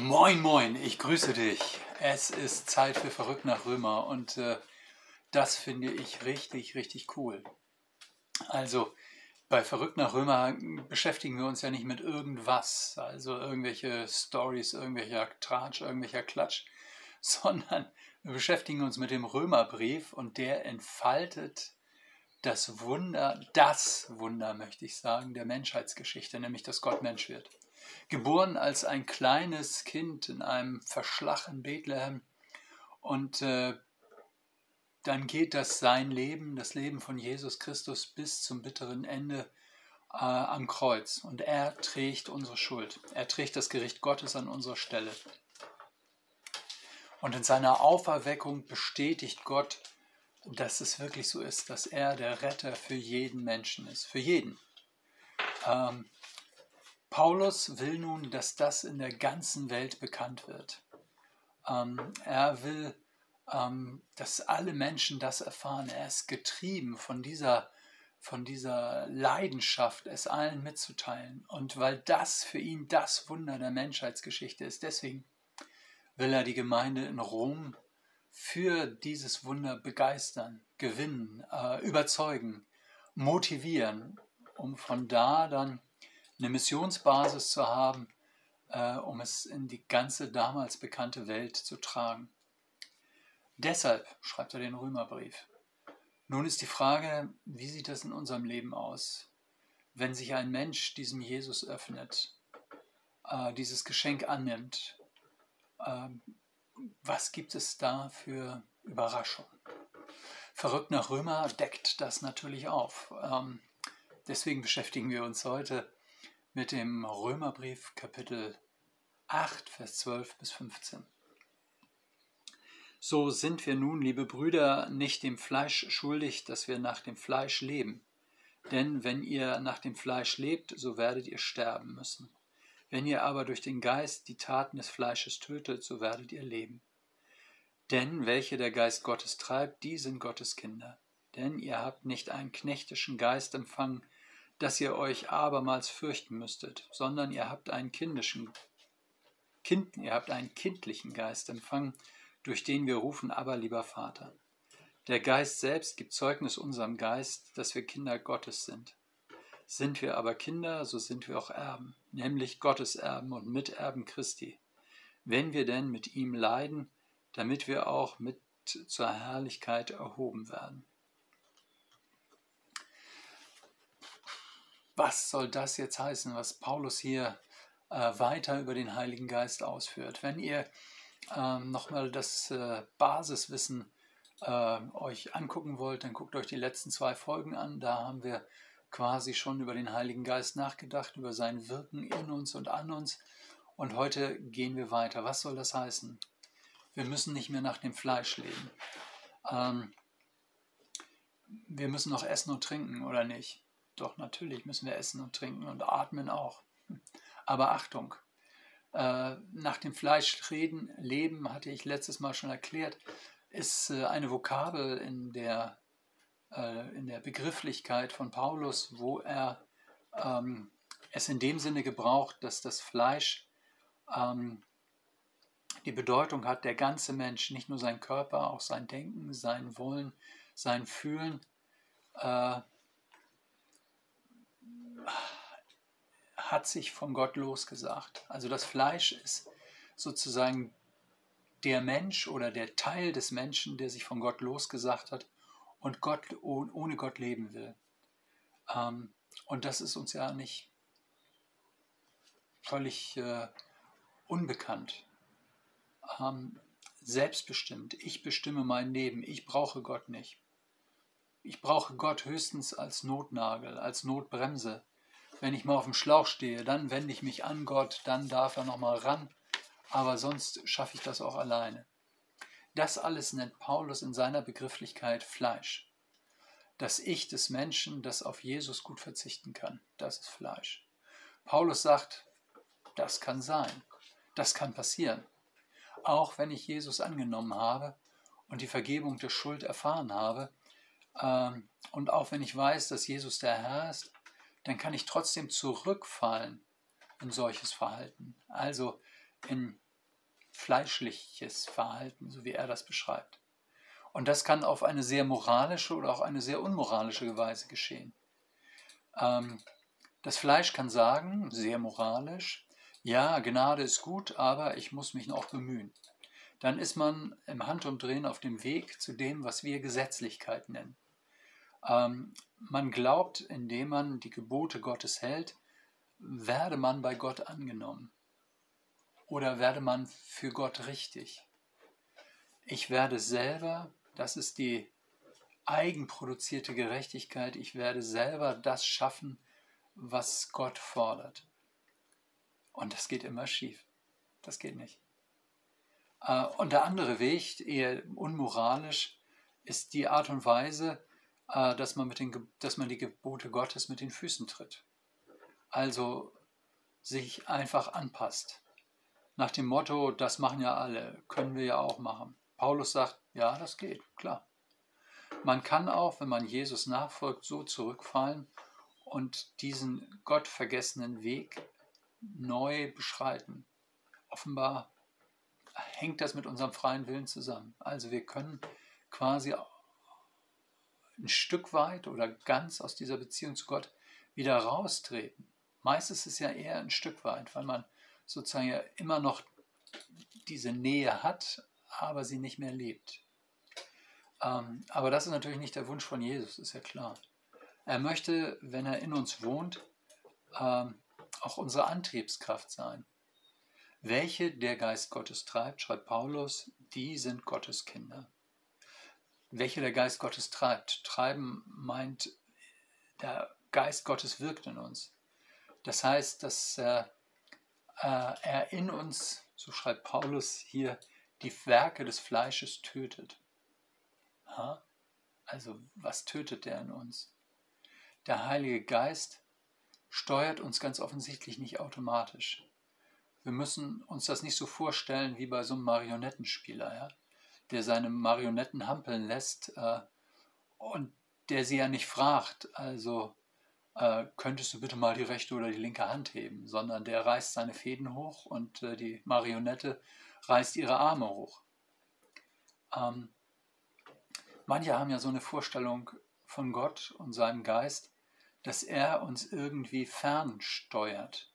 Moin, moin, ich grüße dich. Es ist Zeit für Verrückt nach Römer und äh, das finde ich richtig, richtig cool. Also bei Verrückt nach Römer beschäftigen wir uns ja nicht mit irgendwas, also irgendwelche Stories, irgendwelcher Tratsch, irgendwelcher Klatsch, sondern wir beschäftigen uns mit dem Römerbrief und der entfaltet das Wunder, das Wunder möchte ich sagen, der Menschheitsgeschichte, nämlich dass Gott Mensch wird geboren als ein kleines Kind in einem Verschlag in Bethlehem. Und äh, dann geht das sein Leben, das Leben von Jesus Christus bis zum bitteren Ende äh, am Kreuz. Und er trägt unsere Schuld. Er trägt das Gericht Gottes an unserer Stelle. Und in seiner Auferweckung bestätigt Gott, dass es wirklich so ist, dass er der Retter für jeden Menschen ist. Für jeden. Ähm, Paulus will nun, dass das in der ganzen Welt bekannt wird. Ähm, er will, ähm, dass alle Menschen das erfahren. Er ist getrieben von dieser, von dieser Leidenschaft, es allen mitzuteilen. Und weil das für ihn das Wunder der Menschheitsgeschichte ist, deswegen will er die Gemeinde in Rom für dieses Wunder begeistern, gewinnen, äh, überzeugen, motivieren, um von da dann eine Missionsbasis zu haben, äh, um es in die ganze damals bekannte Welt zu tragen. Deshalb schreibt er den Römerbrief. Nun ist die Frage, wie sieht das in unserem Leben aus, wenn sich ein Mensch diesem Jesus öffnet, äh, dieses Geschenk annimmt? Äh, was gibt es da für Überraschungen? Verrückt nach Römer deckt das natürlich auf. Ähm, deswegen beschäftigen wir uns heute mit dem Römerbrief Kapitel 8, Vers 12 bis 15. So sind wir nun, liebe Brüder, nicht dem Fleisch schuldig, dass wir nach dem Fleisch leben. Denn wenn ihr nach dem Fleisch lebt, so werdet ihr sterben müssen. Wenn ihr aber durch den Geist die Taten des Fleisches tötet, so werdet ihr leben. Denn welche der Geist Gottes treibt, die sind Gottes Kinder. Denn ihr habt nicht einen knechtischen Geist empfangen, dass ihr euch abermals fürchten müsstet, sondern ihr habt einen kindischen, kind, ihr habt einen kindlichen Geist empfangen, durch den wir rufen, aber lieber Vater. Der Geist selbst gibt Zeugnis unserem Geist, dass wir Kinder Gottes sind. Sind wir aber Kinder, so sind wir auch Erben, nämlich Gottes Erben und Miterben Christi. Wenn wir denn mit ihm leiden, damit wir auch mit zur Herrlichkeit erhoben werden. Was soll das jetzt heißen, was Paulus hier äh, weiter über den Heiligen Geist ausführt? Wenn ihr ähm, nochmal das äh, Basiswissen äh, euch angucken wollt, dann guckt euch die letzten zwei Folgen an. Da haben wir quasi schon über den Heiligen Geist nachgedacht, über sein Wirken in uns und an uns. Und heute gehen wir weiter. Was soll das heißen? Wir müssen nicht mehr nach dem Fleisch leben. Ähm, wir müssen noch essen und trinken, oder nicht? Doch, natürlich müssen wir essen und trinken und atmen auch. Aber Achtung, äh, nach dem Fleisch reden, leben, hatte ich letztes Mal schon erklärt, ist äh, eine Vokabel in der, äh, in der Begrifflichkeit von Paulus, wo er ähm, es in dem Sinne gebraucht, dass das Fleisch ähm, die Bedeutung hat, der ganze Mensch, nicht nur sein Körper, auch sein Denken, sein Wollen, sein Fühlen, äh, hat sich von Gott losgesagt. Also das Fleisch ist sozusagen der Mensch oder der Teil des Menschen, der sich von Gott losgesagt hat und Gott, ohne Gott leben will. Ähm, und das ist uns ja nicht völlig äh, unbekannt. Ähm, selbstbestimmt, ich bestimme mein Leben, ich brauche Gott nicht. Ich brauche Gott höchstens als Notnagel, als Notbremse. Wenn ich mal auf dem Schlauch stehe, dann wende ich mich an Gott, dann darf er noch mal ran, aber sonst schaffe ich das auch alleine. Das alles nennt Paulus in seiner Begrifflichkeit Fleisch. Das Ich des Menschen, das auf Jesus gut verzichten kann, das ist Fleisch. Paulus sagt, das kann sein, das kann passieren. Auch wenn ich Jesus angenommen habe und die Vergebung der Schuld erfahren habe, ähm, und auch wenn ich weiß, dass Jesus der Herr ist, dann kann ich trotzdem zurückfallen in solches Verhalten. Also in fleischliches Verhalten, so wie er das beschreibt. Und das kann auf eine sehr moralische oder auch eine sehr unmoralische Weise geschehen. Ähm, das Fleisch kann sagen, sehr moralisch, ja, Gnade ist gut, aber ich muss mich noch bemühen. Dann ist man im Handumdrehen auf dem Weg zu dem, was wir Gesetzlichkeit nennen. Ähm, man glaubt, indem man die Gebote Gottes hält, werde man bei Gott angenommen. Oder werde man für Gott richtig. Ich werde selber, das ist die eigenproduzierte Gerechtigkeit, ich werde selber das schaffen, was Gott fordert. Und das geht immer schief. Das geht nicht. Äh, und der andere Weg, eher unmoralisch, ist die Art und Weise, dass man, mit den, dass man die Gebote Gottes mit den Füßen tritt. Also sich einfach anpasst. Nach dem Motto, das machen ja alle, können wir ja auch machen. Paulus sagt, ja, das geht, klar. Man kann auch, wenn man Jesus nachfolgt, so zurückfallen und diesen gottvergessenen Weg neu beschreiten. Offenbar hängt das mit unserem freien Willen zusammen. Also wir können quasi ein Stück weit oder ganz aus dieser Beziehung zu Gott wieder raustreten. Meistens ist es ja eher ein Stück weit, weil man sozusagen ja immer noch diese Nähe hat, aber sie nicht mehr lebt. Ähm, aber das ist natürlich nicht der Wunsch von Jesus, ist ja klar. Er möchte, wenn er in uns wohnt, ähm, auch unsere Antriebskraft sein. Welche der Geist Gottes treibt, schreibt Paulus, die sind Gottes Kinder. Welche der Geist Gottes treibt? Treiben meint, der Geist Gottes wirkt in uns. Das heißt, dass äh, er in uns, so schreibt Paulus hier, die Werke des Fleisches tötet. Also was tötet der in uns? Der Heilige Geist steuert uns ganz offensichtlich nicht automatisch. Wir müssen uns das nicht so vorstellen wie bei so einem Marionettenspieler, ja? Der seine Marionetten hampeln lässt äh, und der sie ja nicht fragt, also äh, könntest du bitte mal die rechte oder die linke Hand heben, sondern der reißt seine Fäden hoch und äh, die Marionette reißt ihre Arme hoch. Ähm, manche haben ja so eine Vorstellung von Gott und seinem Geist, dass er uns irgendwie fernsteuert.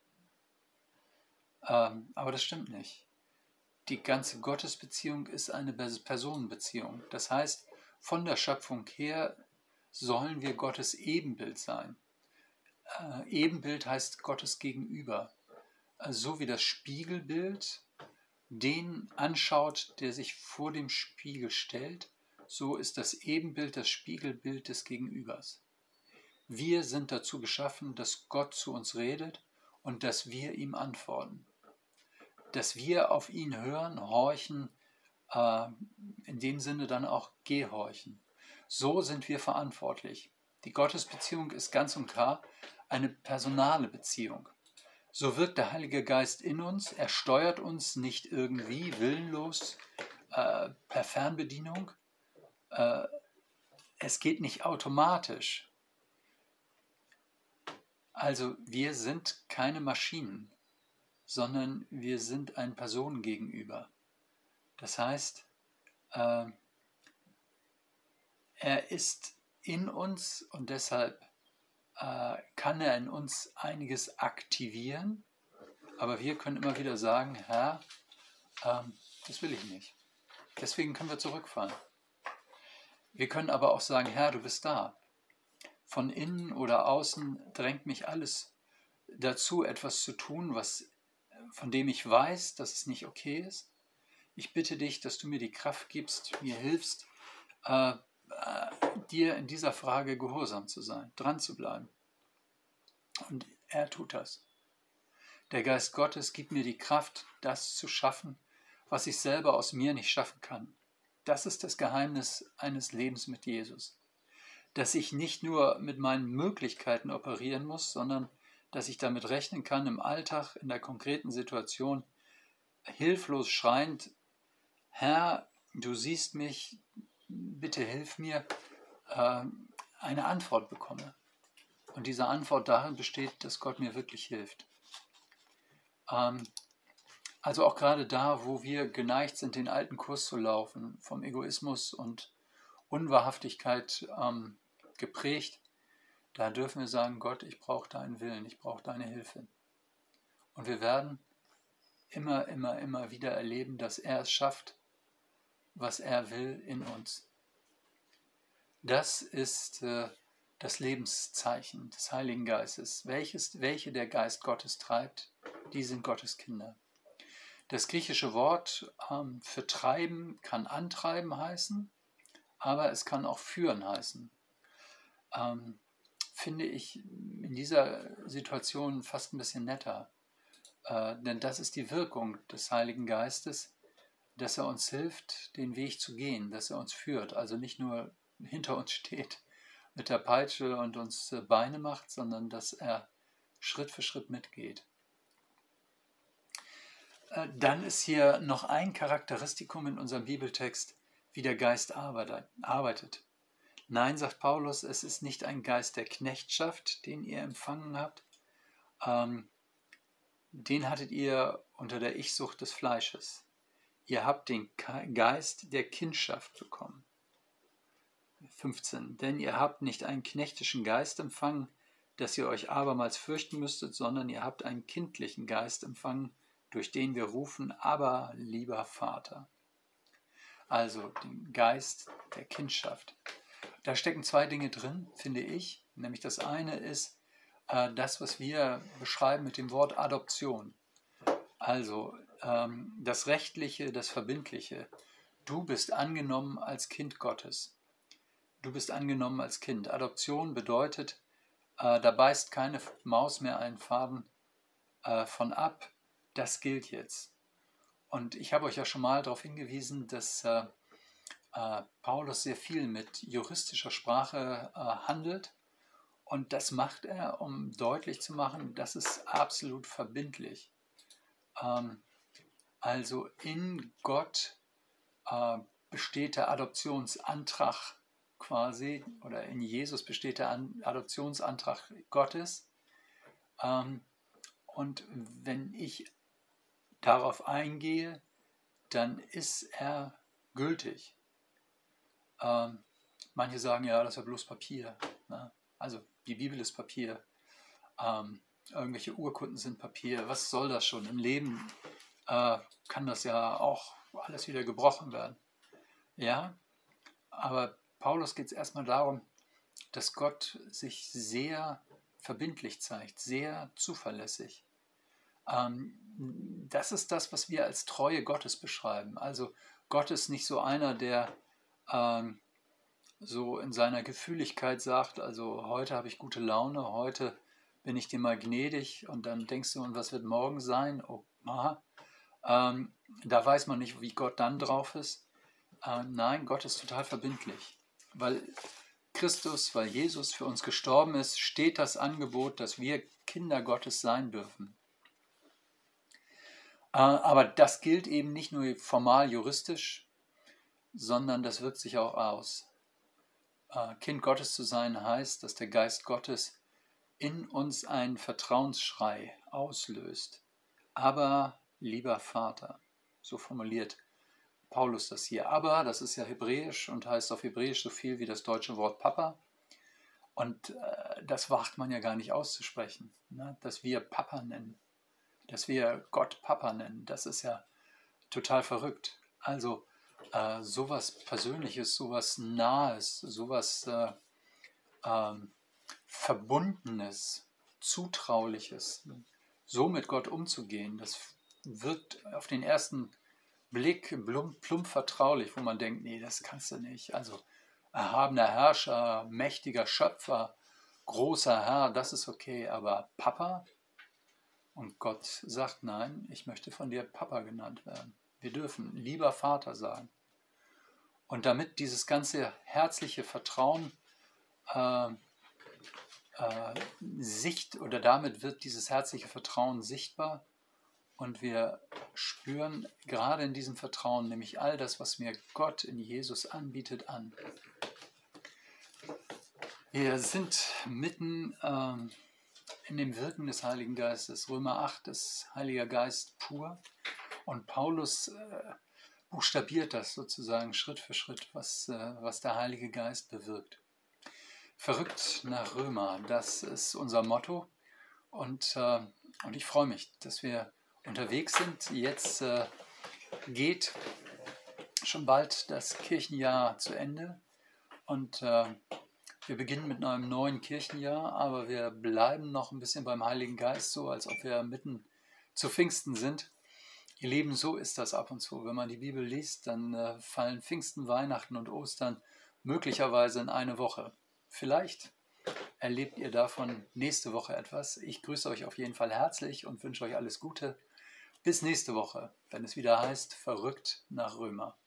Ähm, aber das stimmt nicht. Die ganze Gottesbeziehung ist eine Personenbeziehung. Das heißt, von der Schöpfung her sollen wir Gottes Ebenbild sein. Äh, Ebenbild heißt Gottes Gegenüber. Also so wie das Spiegelbild den anschaut, der sich vor dem Spiegel stellt, so ist das Ebenbild das Spiegelbild des Gegenübers. Wir sind dazu geschaffen, dass Gott zu uns redet und dass wir ihm antworten dass wir auf ihn hören, horchen, äh, in dem Sinne dann auch gehorchen. So sind wir verantwortlich. Die Gottesbeziehung ist ganz und klar eine personale Beziehung. So wirkt der Heilige Geist in uns, er steuert uns nicht irgendwie willenlos äh, per Fernbedienung. Äh, es geht nicht automatisch. Also wir sind keine Maschinen sondern wir sind ein Personen gegenüber. Das heißt, äh, er ist in uns und deshalb äh, kann er in uns einiges aktivieren, aber wir können immer wieder sagen, Herr, äh, das will ich nicht. Deswegen können wir zurückfallen. Wir können aber auch sagen, Herr, du bist da. Von innen oder außen drängt mich alles dazu, etwas zu tun, was von dem ich weiß, dass es nicht okay ist. Ich bitte dich, dass du mir die Kraft gibst, mir hilfst, äh, äh, dir in dieser Frage gehorsam zu sein, dran zu bleiben. Und er tut das. Der Geist Gottes gibt mir die Kraft, das zu schaffen, was ich selber aus mir nicht schaffen kann. Das ist das Geheimnis eines Lebens mit Jesus. Dass ich nicht nur mit meinen Möglichkeiten operieren muss, sondern dass ich damit rechnen kann, im Alltag, in der konkreten Situation, hilflos schreiend, Herr, du siehst mich, bitte hilf mir, äh, eine Antwort bekomme. Und diese Antwort darin besteht, dass Gott mir wirklich hilft. Ähm, Also auch gerade da, wo wir geneigt sind, den alten Kurs zu laufen, vom Egoismus und Unwahrhaftigkeit ähm, geprägt, da dürfen wir sagen, Gott, ich brauche deinen Willen, ich brauche deine Hilfe. Und wir werden immer, immer, immer wieder erleben, dass er es schafft, was er will in uns. Das ist äh, das Lebenszeichen des Heiligen Geistes. Welches, welche der Geist Gottes treibt, die sind Gottes Kinder. Das griechische Wort ähm, für treiben kann antreiben heißen, aber es kann auch führen heißen. Ähm, finde ich in dieser Situation fast ein bisschen netter. Äh, denn das ist die Wirkung des Heiligen Geistes, dass er uns hilft, den Weg zu gehen, dass er uns führt, also nicht nur hinter uns steht mit der Peitsche und uns äh, Beine macht, sondern dass er Schritt für Schritt mitgeht. Äh, dann ist hier noch ein Charakteristikum in unserem Bibeltext, wie der Geist arbeitet. Nein, sagt Paulus, es ist nicht ein Geist der Knechtschaft, den ihr empfangen habt. Ähm, den hattet ihr unter der Ichsucht des Fleisches. Ihr habt den Geist der Kindschaft bekommen. 15. Denn ihr habt nicht einen knechtischen Geist empfangen, dass ihr euch abermals fürchten müsstet, sondern ihr habt einen kindlichen Geist empfangen, durch den wir rufen, aber lieber Vater. Also den Geist der Kindschaft. Da stecken zwei Dinge drin, finde ich. Nämlich das eine ist äh, das, was wir beschreiben mit dem Wort Adoption. Also ähm, das Rechtliche, das Verbindliche. Du bist angenommen als Kind Gottes. Du bist angenommen als Kind. Adoption bedeutet, äh, da beißt keine Maus mehr einen Faden äh, von ab das gilt jetzt. Und ich habe euch ja schon mal darauf hingewiesen, dass äh, Paulus sehr viel mit juristischer Sprache äh, handelt. Und das macht er, um deutlich zu machen, das ist absolut verbindlich. Ähm, also in Gott äh, besteht der Adoptionsantrag quasi, oder in Jesus besteht der Adoptionsantrag Gottes. Ähm, und wenn ich darauf eingehe, dann ist er gültig. Ähm, manche sagen ja, das ist ja bloß Papier. Ne? Also die Bibel ist Papier. Ähm, irgendwelche Urkunden sind Papier. Was soll das schon? Im Leben äh, kann das ja auch alles wieder gebrochen werden. Ja, aber Paulus geht es erstmal darum, dass Gott sich sehr verbindlich zeigt, sehr zuverlässig. Ähm, das ist das, was wir als Treue Gottes beschreiben. Also Gott ist nicht so einer, der ähm, so in seiner Gefühligkeit sagt, also heute habe ich gute Laune, heute bin ich dir mal gnädig und dann denkst du, und was wird morgen sein? Oh, aha. Ähm, da weiß man nicht, wie Gott dann drauf ist. Äh, nein, Gott ist total verbindlich, weil Christus, weil Jesus für uns gestorben ist, steht das Angebot, dass wir Kinder Gottes sein dürfen. Äh, aber das gilt eben nicht nur formal juristisch, sondern das wirkt sich auch aus. Äh, kind Gottes zu sein heißt, dass der Geist Gottes in uns einen Vertrauensschrei auslöst. Aber lieber Vater, so formuliert Paulus das hier. Aber, das ist ja hebräisch und heißt auf hebräisch so viel wie das deutsche Wort Papa. Und äh, das wagt man ja gar nicht auszusprechen, ne? dass wir Papa nennen dass wir Gott Papa nennen, das ist ja total verrückt. Also äh, sowas Persönliches, sowas Nahes, sowas äh, ähm, Verbundenes, Zutrauliches, so mit Gott umzugehen, das wirkt auf den ersten Blick plump, plump vertraulich, wo man denkt, nee, das kannst du nicht. Also erhabener Herrscher, mächtiger Schöpfer, großer Herr, das ist okay, aber Papa, und Gott sagt, nein, ich möchte von dir Papa genannt werden. Wir dürfen lieber Vater sagen. Und damit dieses ganze herzliche Vertrauen äh, äh, sicht oder damit wird dieses herzliche Vertrauen sichtbar und wir spüren gerade in diesem Vertrauen nämlich all das, was mir Gott in Jesus anbietet, an. Wir sind mitten ähm, in dem Wirken des Heiligen Geistes. Römer 8 ist Heiliger Geist pur. Und Paulus äh, buchstabiert das sozusagen Schritt für Schritt, was, äh, was der Heilige Geist bewirkt. Verrückt nach Römer, das ist unser Motto. Und, äh, und ich freue mich, dass wir unterwegs sind. Jetzt äh, geht schon bald das Kirchenjahr zu Ende. Und äh, wir beginnen mit einem neuen Kirchenjahr, aber wir bleiben noch ein bisschen beim Heiligen Geist, so als ob wir mitten zu Pfingsten sind. Ihr Lieben, so ist das ab und zu. Wenn man die Bibel liest, dann äh, fallen Pfingsten, Weihnachten und Ostern möglicherweise in eine Woche. Vielleicht erlebt ihr davon nächste Woche etwas. Ich grüße euch auf jeden Fall herzlich und wünsche euch alles Gute. Bis nächste Woche, wenn es wieder heißt, verrückt nach Römer.